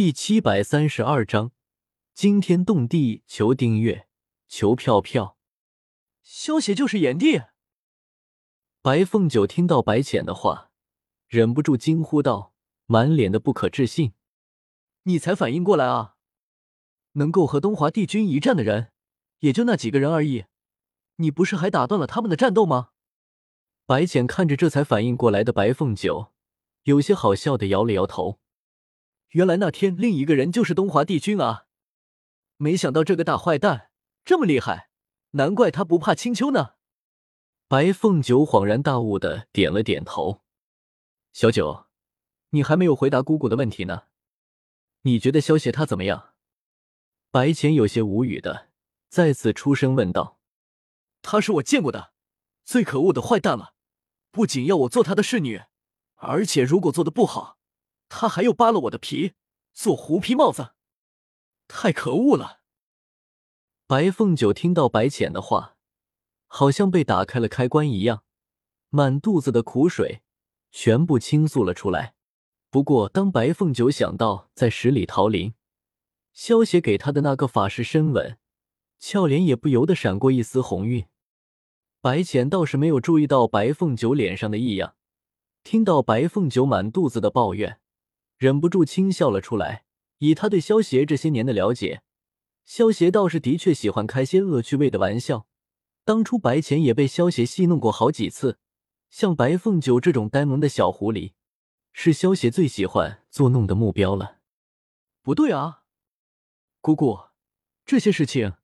第七百三十二章惊天动地，求订阅，求票票。萧邪就是炎帝。白凤九听到白浅的话，忍不住惊呼道，满脸的不可置信：“你才反应过来啊？能够和东华帝君一战的人，也就那几个人而已。你不是还打断了他们的战斗吗？”白浅看着这才反应过来的白凤九，有些好笑的摇了摇头。原来那天另一个人就是东华帝君啊！没想到这个大坏蛋这么厉害，难怪他不怕青丘呢。白凤九恍然大悟的点了点头。小九，你还没有回答姑姑的问题呢。你觉得萧邪他怎么样？白浅有些无语的再次出声问道。他是我见过的最可恶的坏蛋了，不仅要我做他的侍女，而且如果做的不好，他还要扒了我的皮做狐皮帽子，太可恶了。白凤九听到白浅的话。好像被打开了开关一样，满肚子的苦水全部倾诉了出来。不过，当白凤九想到在十里桃林，萧邪给他的那个法式深吻，俏脸也不由得闪过一丝红晕。白浅倒是没有注意到白凤九脸上的异样，听到白凤九满肚子的抱怨，忍不住轻笑了出来。以他对萧邪这些年的了解，萧邪倒是的确喜欢开些恶趣味的玩笑。当初白浅也被萧邪戏弄过好几次，像白凤九这种呆萌的小狐狸，是萧邪最喜欢作弄的目标了。不对啊，姑姑，这些事情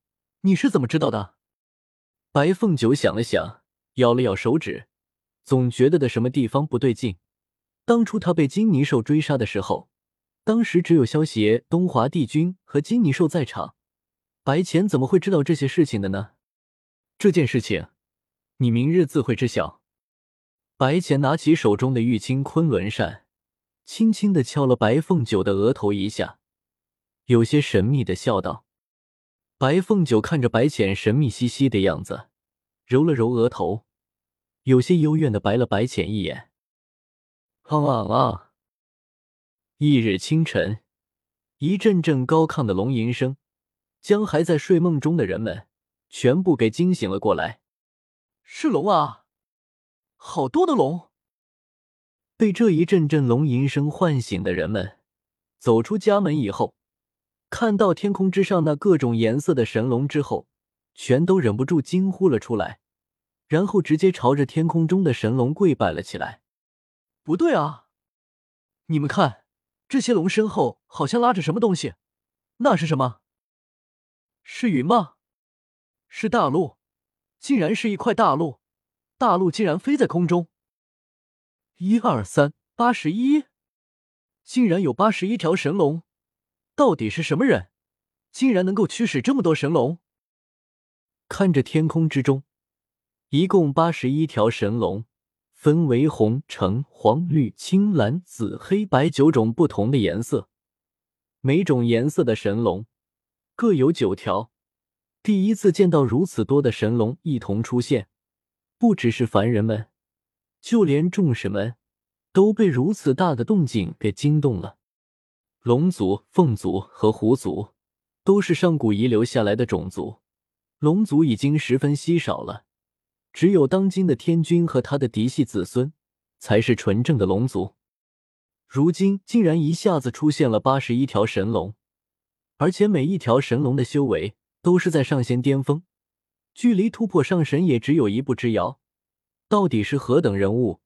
你是怎么知道的？白凤九想了想，咬了咬手指，总觉得的什么地方不对劲。当初他被金泥兽追杀的时候，当时只有萧邪、东华帝君和金泥兽在场，白浅怎么会知道这些事情的呢？这件事情，你明日自会知晓。白浅拿起手中的玉清昆仑扇，轻轻的敲了白凤九的额头一下，有些神秘的笑道：“白凤九看着白浅神秘兮兮的样子，揉了揉额头，有些幽怨的白了白浅一眼。”啊啊啊！翌日清晨，一阵阵高亢的龙吟声，将还在睡梦中的人们。全部给惊醒了过来，是龙啊，好多的龙！被这一阵阵龙吟声唤醒的人们，走出家门以后，看到天空之上那各种颜色的神龙之后，全都忍不住惊呼了出来，然后直接朝着天空中的神龙跪拜了起来。不对啊，你们看，这些龙身后好像拉着什么东西，那是什么？是云吗？是大陆，竟然是一块大陆，大陆竟然飞在空中。一二三，八十一，竟然有八十一条神龙，到底是什么人，竟然能够驱使这么多神龙？看着天空之中，一共八十一条神龙，分为红、橙、黄、绿、青、蓝、紫、黑白九种不同的颜色，每种颜色的神龙各有九条。第一次见到如此多的神龙一同出现，不只是凡人们，就连众神们都被如此大的动静给惊动了。龙族、凤族和狐族都是上古遗留下来的种族，龙族已经十分稀少了，只有当今的天君和他的嫡系子孙才是纯正的龙族。如今竟然一下子出现了八十一条神龙，而且每一条神龙的修为。都是在上仙巅峰，距离突破上神也只有一步之遥。到底是何等人物，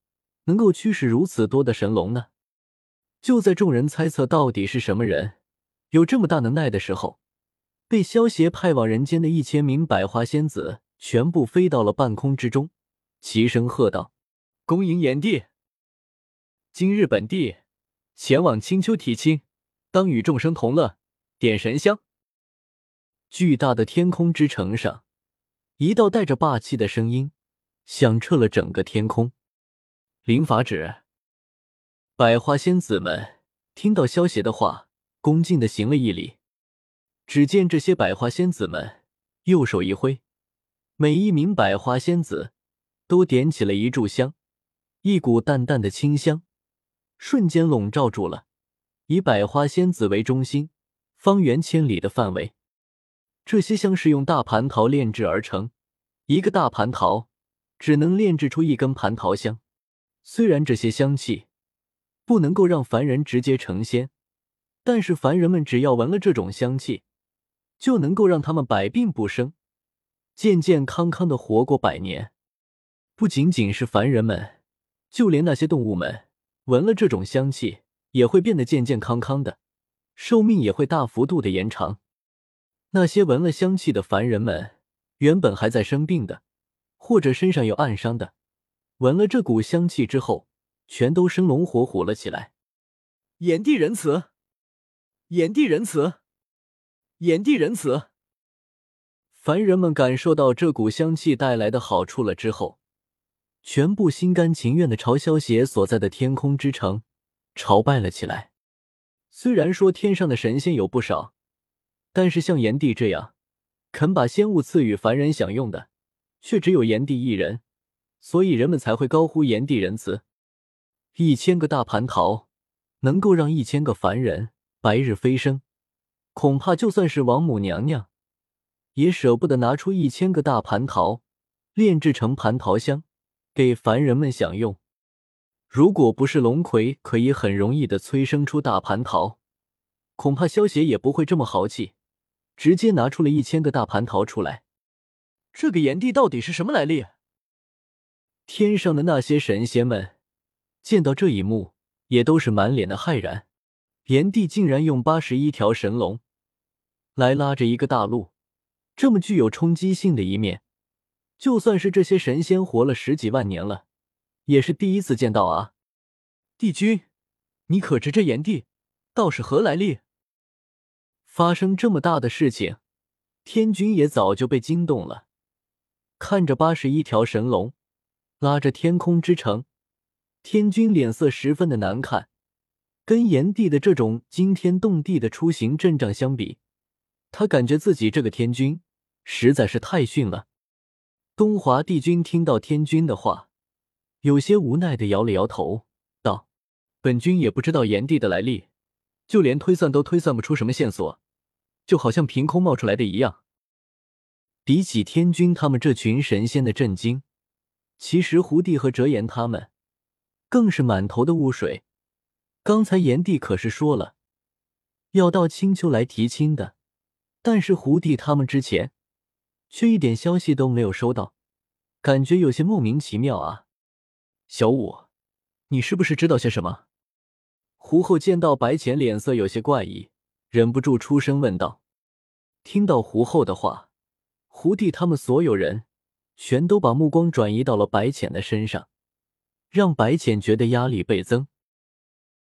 能够驱使如此多的神龙呢？就在众人猜测到底是什么人有这么大能耐的时候，被萧协派往人间的一千名百花仙子全部飞到了半空之中，齐声喝道：“恭迎炎帝！今日本帝前往青丘提亲，当与众生同乐，点神香。”巨大的天空之城上，一道带着霸气的声音响彻了整个天空。灵法旨。百花仙子们听到萧邪的话，恭敬的行了一礼。只见这些百花仙子们右手一挥，每一名百花仙子都点起了一炷香，一股淡淡的清香瞬间笼罩住了，以百花仙子为中心，方圆千里的范围。这些香是用大蟠桃炼制而成，一个大蟠桃只能炼制出一根蟠桃香。虽然这些香气不能够让凡人直接成仙，但是凡人们只要闻了这种香气，就能够让他们百病不生，健健康康的活过百年。不仅仅是凡人们，就连那些动物们闻了这种香气，也会变得健健康康的，寿命也会大幅度的延长。那些闻了香气的凡人们，原本还在生病的，或者身上有暗伤的，闻了这股香气之后，全都生龙活虎了起来。炎帝仁慈，炎帝仁慈，炎帝仁慈。凡人们感受到这股香气带来的好处了之后，全部心甘情愿的朝萧邪所在的天空之城朝拜了起来。虽然说天上的神仙有不少。但是像炎帝这样肯把仙物赐予凡人享用的，却只有炎帝一人，所以人们才会高呼炎帝仁慈。一千个大蟠桃能够让一千个凡人白日飞升，恐怕就算是王母娘娘也舍不得拿出一千个大蟠桃炼制成蟠桃香给凡人们享用。如果不是龙葵可以很容易的催生出大蟠桃，恐怕萧邪也不会这么豪气。直接拿出了一千个大蟠桃出来，这个炎帝到底是什么来历？天上的那些神仙们见到这一幕，也都是满脸的骇然。炎帝竟然用八十一条神龙来拉着一个大陆，这么具有冲击性的一面，就算是这些神仙活了十几万年了，也是第一次见到啊！帝君，你可知这炎帝道是何来历？发生这么大的事情，天君也早就被惊动了。看着八十一条神龙拉着天空之城，天君脸色十分的难看。跟炎帝的这种惊天动地的出行阵仗相比，他感觉自己这个天君实在是太逊了。东华帝君听到天君的话，有些无奈的摇了摇头，道：“本君也不知道炎帝的来历。”就连推算都推算不出什么线索，就好像凭空冒出来的一样。比起天君他们这群神仙的震惊，其实胡帝和折颜他们更是满头的雾水。刚才炎帝可是说了要到青丘来提亲的，但是胡帝他们之前却一点消息都没有收到，感觉有些莫名其妙啊。小五，你是不是知道些什么？胡后见到白浅脸色有些怪异，忍不住出声问道。听到胡后的话，胡弟他们所有人全都把目光转移到了白浅的身上，让白浅觉得压力倍增。